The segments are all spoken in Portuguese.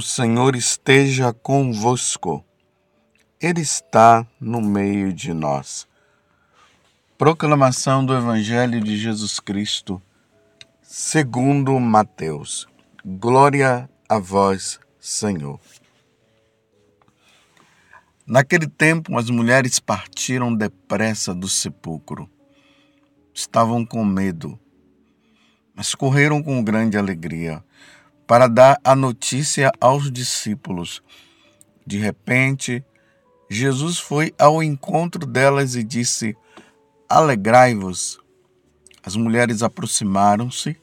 O Senhor esteja convosco. Ele está no meio de nós. Proclamação do Evangelho de Jesus Cristo, segundo Mateus. Glória a vós, Senhor. Naquele tempo, as mulheres partiram depressa do sepulcro. Estavam com medo, mas correram com grande alegria para dar a notícia aos discípulos. De repente, Jesus foi ao encontro delas e disse: Alegrai-vos. As mulheres aproximaram-se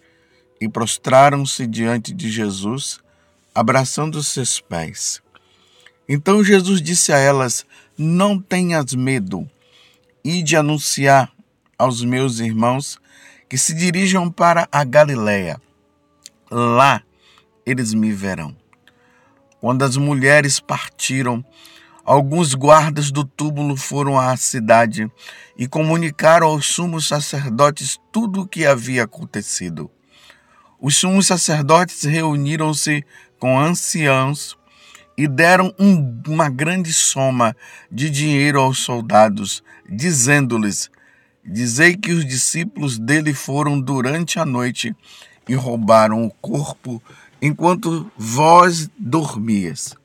e prostraram-se diante de Jesus, abraçando seus pés. Então Jesus disse a elas: Não tenhas medo, e de anunciar aos meus irmãos que se dirijam para a Galiléia. Lá eles me verão. Quando as mulheres partiram, alguns guardas do túmulo foram à cidade e comunicaram aos sumos sacerdotes tudo o que havia acontecido. Os sumos sacerdotes reuniram-se com anciãos e deram um, uma grande soma de dinheiro aos soldados, dizendo-lhes: Dizei que os discípulos dele foram durante a noite e roubaram o corpo enquanto vós dormias.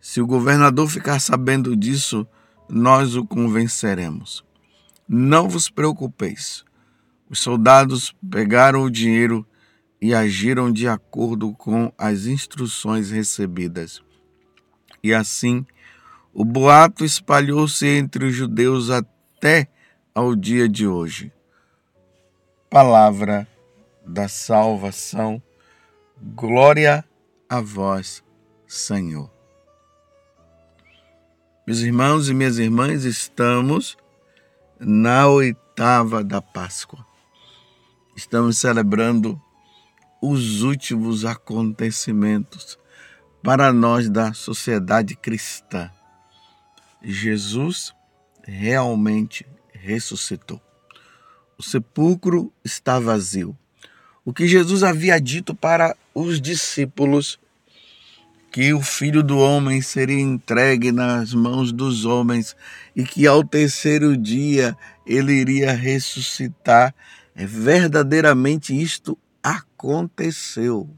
Se o governador ficar sabendo disso, nós o convenceremos. Não vos preocupeis. Os soldados pegaram o dinheiro e agiram de acordo com as instruções recebidas. E assim, o boato espalhou-se entre os judeus até ao dia de hoje. Palavra da salvação Glória a vós, Senhor. Meus irmãos e minhas irmãs, estamos na oitava da Páscoa. Estamos celebrando os últimos acontecimentos para nós da sociedade cristã. Jesus realmente ressuscitou. O sepulcro está vazio o que Jesus havia dito para os discípulos que o filho do homem seria entregue nas mãos dos homens e que ao terceiro dia ele iria ressuscitar. É verdadeiramente isto aconteceu.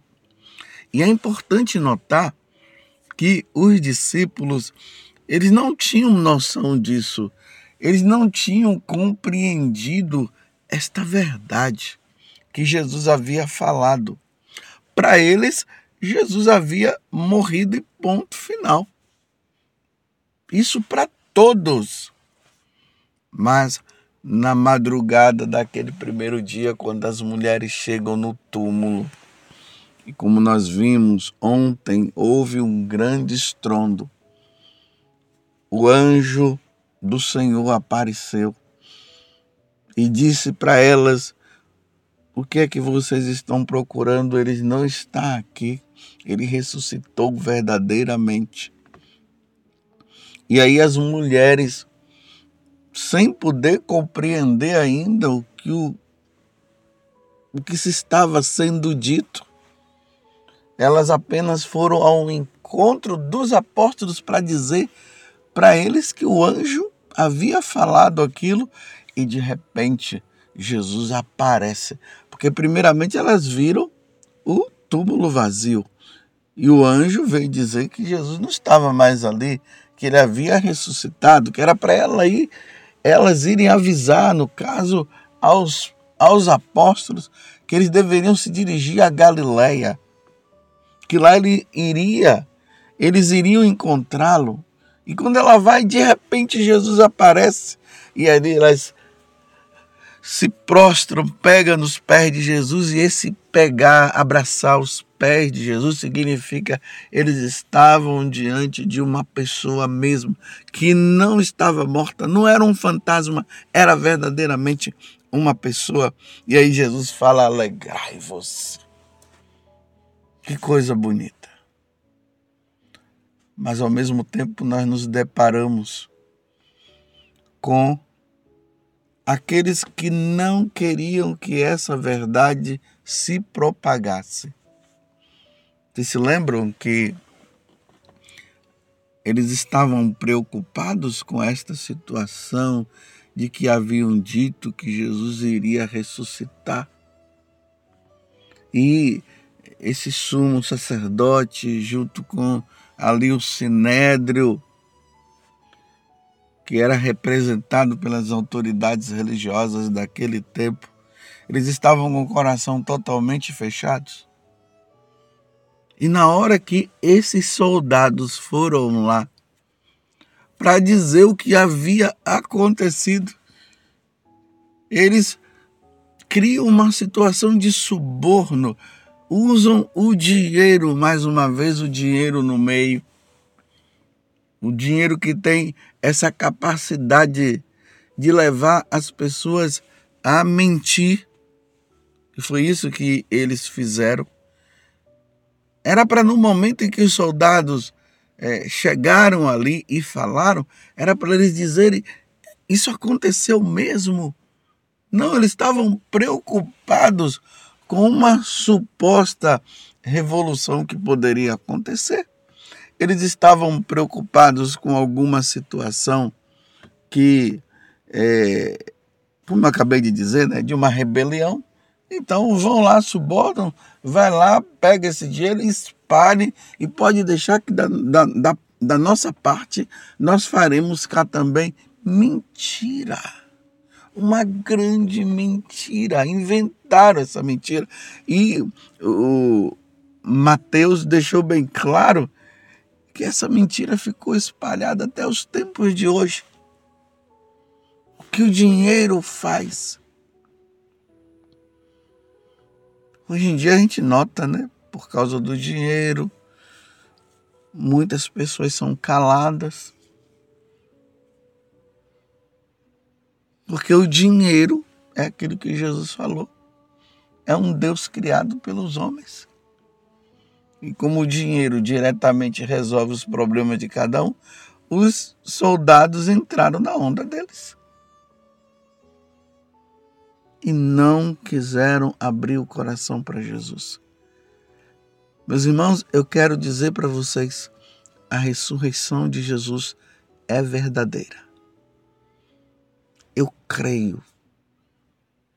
E é importante notar que os discípulos, eles não tinham noção disso. Eles não tinham compreendido esta verdade que Jesus havia falado. Para eles, Jesus havia morrido e ponto final. Isso para todos. Mas na madrugada daquele primeiro dia, quando as mulheres chegam no túmulo, e como nós vimos ontem, houve um grande estrondo. O anjo do Senhor apareceu e disse para elas o que é que vocês estão procurando? Ele não está aqui. Ele ressuscitou verdadeiramente. E aí as mulheres, sem poder compreender ainda o que, o, o que se estava sendo dito, elas apenas foram ao encontro dos apóstolos para dizer para eles que o anjo havia falado aquilo e de repente Jesus aparece porque, primeiramente, elas viram o túmulo vazio. E o anjo veio dizer que Jesus não estava mais ali, que ele havia ressuscitado, que era para ela ir, elas irem avisar, no caso, aos, aos apóstolos, que eles deveriam se dirigir a Galiléia, que lá ele iria, eles iriam encontrá-lo. E quando ela vai, de repente Jesus aparece e ali elas se prostram, pega nos pés de Jesus e esse pegar, abraçar os pés de Jesus significa eles estavam diante de uma pessoa mesmo que não estava morta, não era um fantasma, era verdadeiramente uma pessoa. E aí Jesus fala: alegrai-vos. Que coisa bonita. Mas ao mesmo tempo nós nos deparamos com aqueles que não queriam que essa verdade se propagasse. Vocês se lembram que eles estavam preocupados com esta situação de que haviam dito que Jesus iria ressuscitar. E esse sumo sacerdote, junto com ali o sinédrio, que era representado pelas autoridades religiosas daquele tempo, eles estavam com o coração totalmente fechados. E na hora que esses soldados foram lá para dizer o que havia acontecido, eles criam uma situação de suborno, usam o dinheiro, mais uma vez, o dinheiro no meio. O dinheiro que tem essa capacidade de levar as pessoas a mentir. E foi isso que eles fizeram. Era para no momento em que os soldados é, chegaram ali e falaram, era para eles dizerem: Isso aconteceu mesmo? Não, eles estavam preocupados com uma suposta revolução que poderia acontecer. Eles estavam preocupados com alguma situação que, é, como eu acabei de dizer, né, de uma rebelião então vão lá, subordam, vai lá, pega esse dinheiro, espalhe e pode deixar que da, da, da, da nossa parte nós faremos cá também. Mentira! Uma grande mentira. Inventaram essa mentira. E o Mateus deixou bem claro que essa mentira ficou espalhada até os tempos de hoje. O que o dinheiro faz Hoje em dia a gente nota, né? Por causa do dinheiro, muitas pessoas são caladas. Porque o dinheiro é aquilo que Jesus falou. É um Deus criado pelos homens. E como o dinheiro diretamente resolve os problemas de cada um, os soldados entraram na onda deles e não quiseram abrir o coração para Jesus. Meus irmãos, eu quero dizer para vocês: a ressurreição de Jesus é verdadeira. Eu creio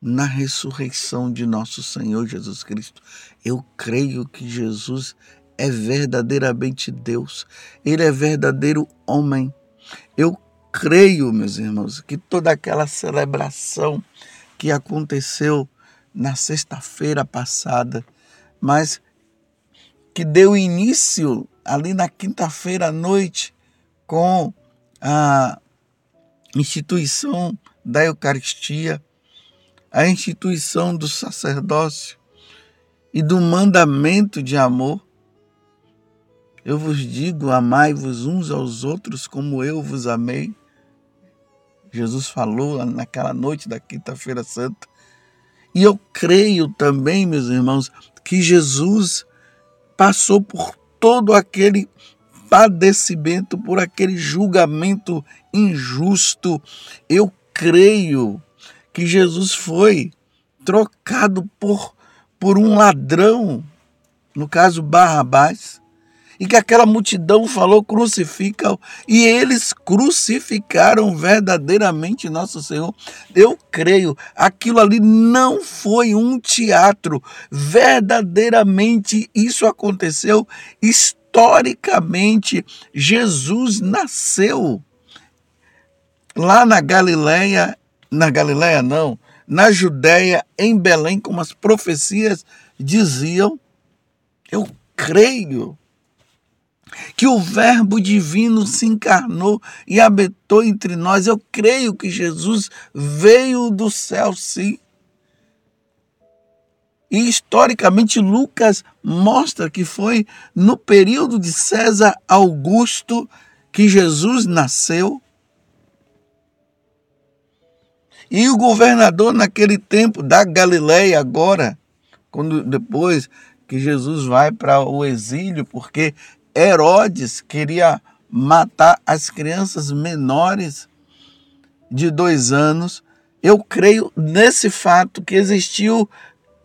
na ressurreição de nosso Senhor Jesus Cristo. Eu creio que Jesus é verdadeiramente Deus. Ele é verdadeiro homem. Eu creio, meus irmãos, que toda aquela celebração que aconteceu na sexta-feira passada, mas que deu início ali na quinta-feira à noite com a instituição da Eucaristia, a instituição do sacerdócio e do mandamento de amor. Eu vos digo: amai-vos uns aos outros como eu vos amei. Jesus falou naquela noite da Quinta-feira Santa. E eu creio também, meus irmãos, que Jesus passou por todo aquele padecimento, por aquele julgamento injusto. Eu creio que Jesus foi trocado por, por um ladrão, no caso Barrabás, e que aquela multidão falou: crucifica e eles crucificaram verdadeiramente nosso Senhor. Eu creio, aquilo ali não foi um teatro, verdadeiramente isso aconteceu historicamente. Jesus nasceu lá na Galileia, na Galileia não, na Judéia, em Belém, como as profecias diziam. Eu creio que o Verbo divino se encarnou e habitou entre nós. Eu creio que Jesus veio do céu, sim. E historicamente, Lucas mostra que foi no período de César Augusto que Jesus nasceu. E o governador naquele tempo da Galileia agora, quando depois que Jesus vai para o exílio, porque Herodes queria matar as crianças menores de dois anos. Eu creio nesse fato que existiu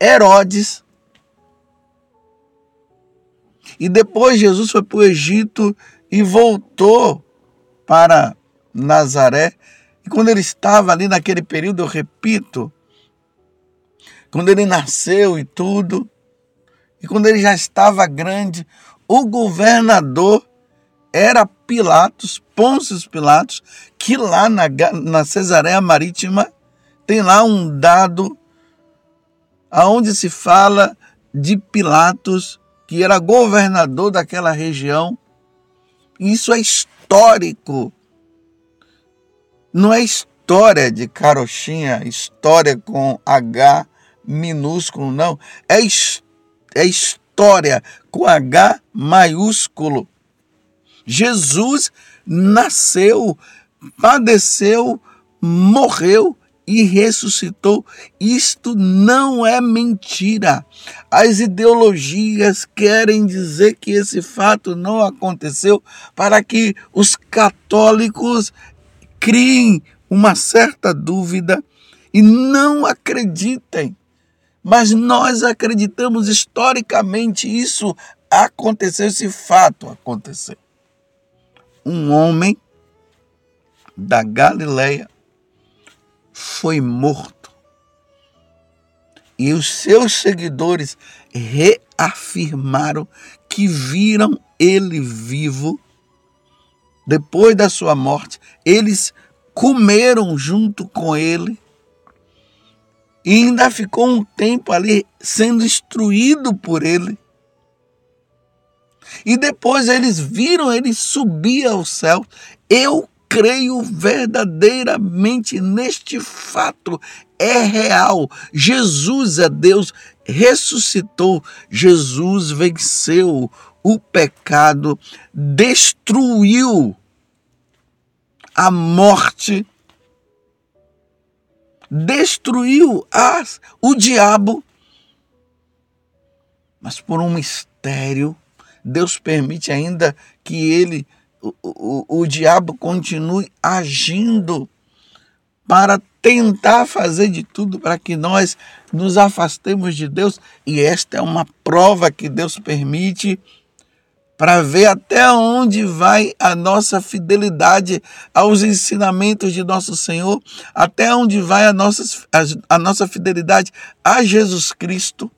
Herodes E depois Jesus foi para o Egito e voltou para Nazaré. E quando ele estava ali naquele período, eu repito, quando ele nasceu e tudo, e quando ele já estava grande, o governador era Pilatos, Pôncio Pilatos, que lá na, na Cesareia Marítima tem lá um dado aonde se fala de Pilatos, que era governador daquela região. Isso é histórico. Não é história de carochinha, história com H minúsculo, não. É, é história com H maiúsculo. Jesus nasceu, padeceu, morreu e ressuscitou. Isto não é mentira. As ideologias querem dizer que esse fato não aconteceu para que os católicos criem uma certa dúvida e não acreditem. Mas nós acreditamos historicamente isso aconteceu, esse fato aconteceu. Um homem da Galileia foi morto. E os seus seguidores reafirmaram que viram ele vivo depois da sua morte. Eles comeram junto com ele e ainda ficou um tempo ali sendo instruído por ele. E depois eles viram ele subir ao céu. Eu creio verdadeiramente neste fato. É real. Jesus é Deus, ressuscitou. Jesus venceu o pecado, destruiu a morte, destruiu o diabo. Mas por um mistério, Deus permite ainda que ele o, o, o diabo continue agindo para tentar fazer de tudo para que nós nos afastemos de Deus. E esta é uma prova que Deus permite para ver até onde vai a nossa fidelidade aos ensinamentos de nosso Senhor, até onde vai a nossa, a, a nossa fidelidade a Jesus Cristo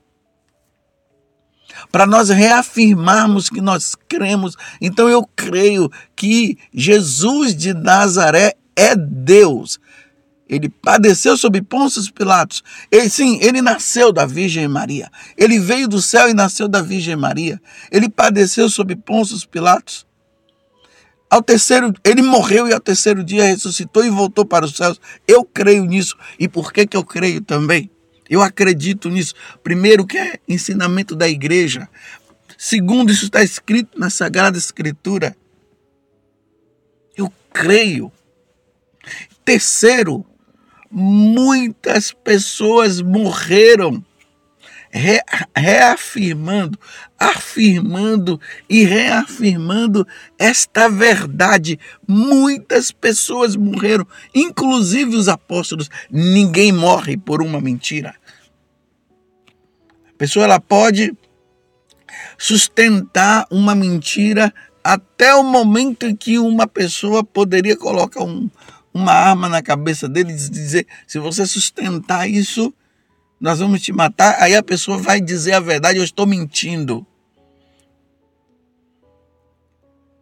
para nós reafirmarmos que nós cremos. Então eu creio que Jesus de Nazaré é Deus. Ele padeceu sob Pôncio Pilatos. Sim, ele nasceu da Virgem Maria. Ele veio do céu e nasceu da Virgem Maria. Ele padeceu sob Pôncio Pilatos. Ao terceiro, ele morreu e ao terceiro dia ressuscitou e voltou para os céus. Eu creio nisso. E por que, que eu creio também? Eu acredito nisso. Primeiro, que é ensinamento da igreja. Segundo, isso está escrito na Sagrada Escritura. Eu creio. Terceiro, muitas pessoas morreram re, reafirmando, afirmando e reafirmando esta verdade. Muitas pessoas morreram, inclusive os apóstolos. Ninguém morre por uma mentira. A pessoa ela pode sustentar uma mentira até o momento em que uma pessoa poderia colocar um, uma arma na cabeça dele e dizer: se você sustentar isso, nós vamos te matar. Aí a pessoa vai dizer a verdade, eu estou mentindo.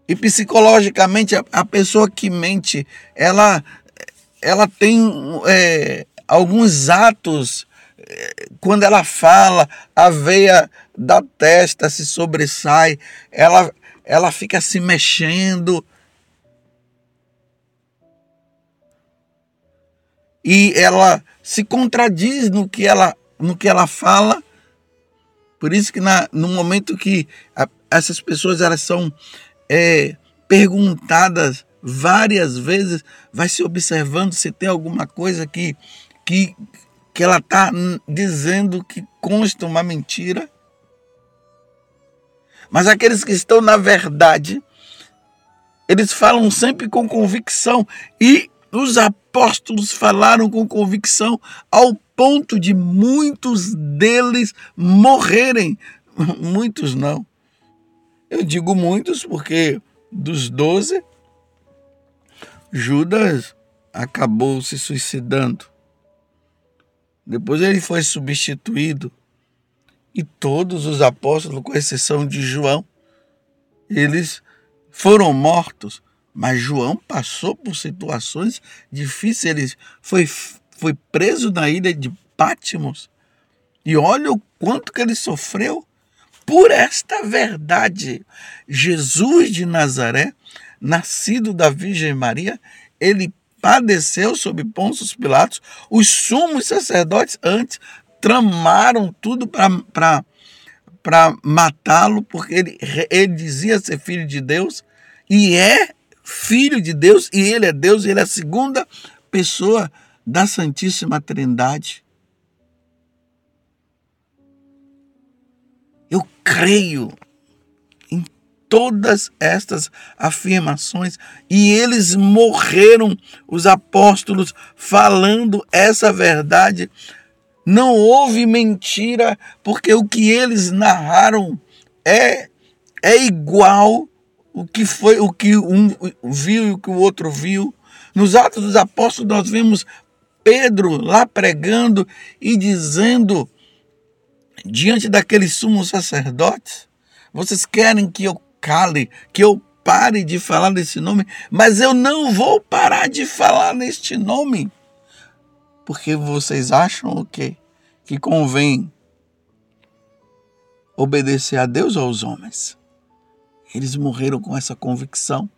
E psicologicamente, a, pessoa que mente, ela, ela tem é, alguns atos, é, quando ela fala, a veia da testa se sobressai, ela, ela fica se mexendo. E ela se contradiz no que ela, no que ela fala. Por isso que na, no momento que a, essas pessoas elas são é, perguntadas várias vezes, vai se observando se tem alguma coisa que, que, que ela está dizendo que consta uma mentira. Mas aqueles que estão na verdade, eles falam sempre com convicção e os apóstolos falaram com convicção ao ponto de muitos deles morrerem. Muitos não. Eu digo muitos porque dos doze, Judas acabou se suicidando. Depois ele foi substituído. E todos os apóstolos, com exceção de João, eles foram mortos. Mas João passou por situações difíceis. Ele foi, foi preso na ilha de Pátimos. E olha o quanto que ele sofreu por esta verdade. Jesus de Nazaré, nascido da Virgem Maria, ele padeceu sob Pôncio Pilatos. Os sumos sacerdotes antes tramaram tudo para matá-lo, porque ele, ele dizia ser filho de Deus e é filho de Deus, e ele é Deus, ele é a segunda pessoa da Santíssima Trindade. Eu creio em todas estas afirmações e eles morreram, os apóstolos, falando essa verdade. Não houve mentira, porque o que eles narraram é, é igual o que foi o que um viu e o que o outro viu. Nos Atos dos Apóstolos nós vemos Pedro lá pregando e dizendo diante daqueles sumos sacerdotes, vocês querem que eu cale, que eu pare de falar desse nome, mas eu não vou parar de falar neste nome. Porque vocês acham o quê? Que convém obedecer a Deus ou aos homens? Eles morreram com essa convicção.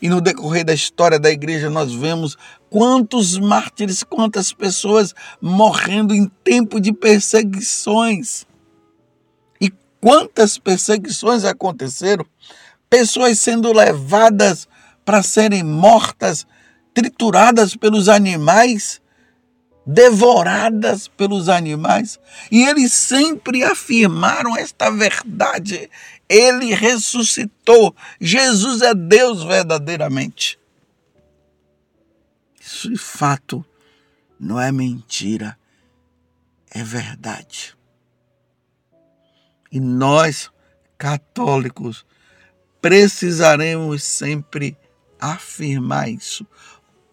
E no decorrer da história da igreja, nós vemos quantos mártires, quantas pessoas morrendo em tempo de perseguições. E quantas perseguições aconteceram? Pessoas sendo levadas para serem mortas, trituradas pelos animais, devoradas pelos animais. E eles sempre afirmaram esta verdade. Ele ressuscitou. Jesus é Deus verdadeiramente. Isso de fato não é mentira, é verdade. E nós, católicos, precisaremos sempre afirmar isso,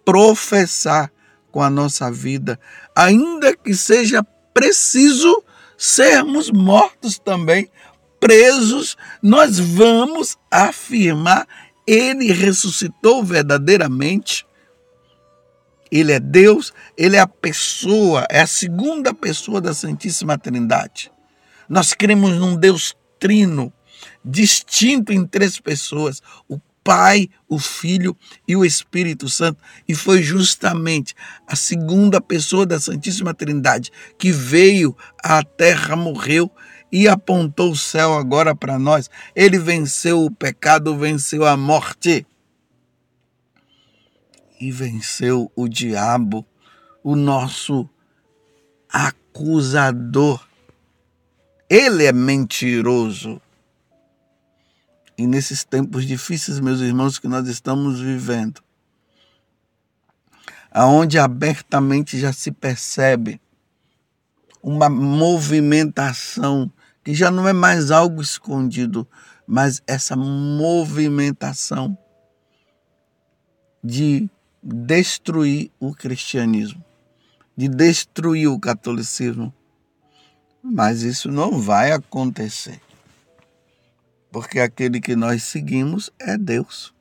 professar com a nossa vida, ainda que seja preciso sermos mortos também presos, nós vamos afirmar: Ele ressuscitou verdadeiramente. Ele é Deus, ele é a pessoa, é a segunda pessoa da Santíssima Trindade. Nós cremos num Deus trino, distinto em três pessoas: o Pai, o Filho e o Espírito Santo. E foi justamente a segunda pessoa da Santíssima Trindade que veio à terra, morreu e apontou o céu agora para nós. Ele venceu o pecado, venceu a morte e venceu o diabo, o nosso acusador. Ele é mentiroso. E nesses tempos difíceis, meus irmãos, que nós estamos vivendo, aonde abertamente já se percebe uma movimentação que já não é mais algo escondido, mas essa movimentação de destruir o cristianismo, de destruir o catolicismo. Mas isso não vai acontecer. Porque aquele que nós seguimos é Deus.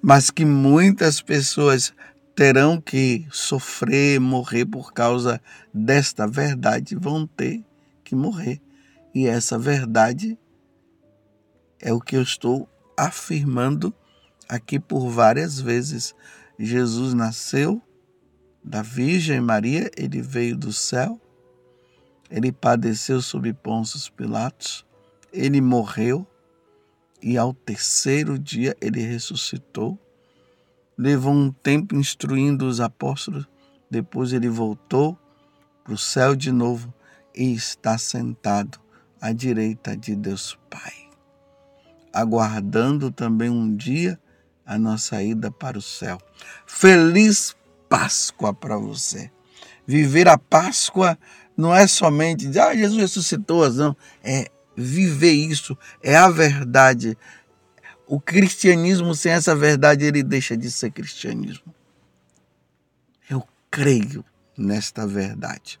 Mas que muitas pessoas terão que sofrer, morrer por causa desta verdade, vão ter que morrer. E essa verdade é o que eu estou afirmando aqui por várias vezes. Jesus nasceu da Virgem Maria, ele veio do céu, ele padeceu sob Pôncio Pilatos, ele morreu e ao terceiro dia ele ressuscitou. Levou um tempo instruindo os apóstolos, depois ele voltou para o céu de novo e está sentado à direita de Deus Pai, aguardando também um dia a nossa ida para o céu. Feliz Páscoa para você. Viver a Páscoa não é somente dizer, ah, Jesus ressuscitou, não. É viver isso, é a verdade. O cristianismo sem essa verdade, ele deixa de ser cristianismo. Eu creio nesta verdade.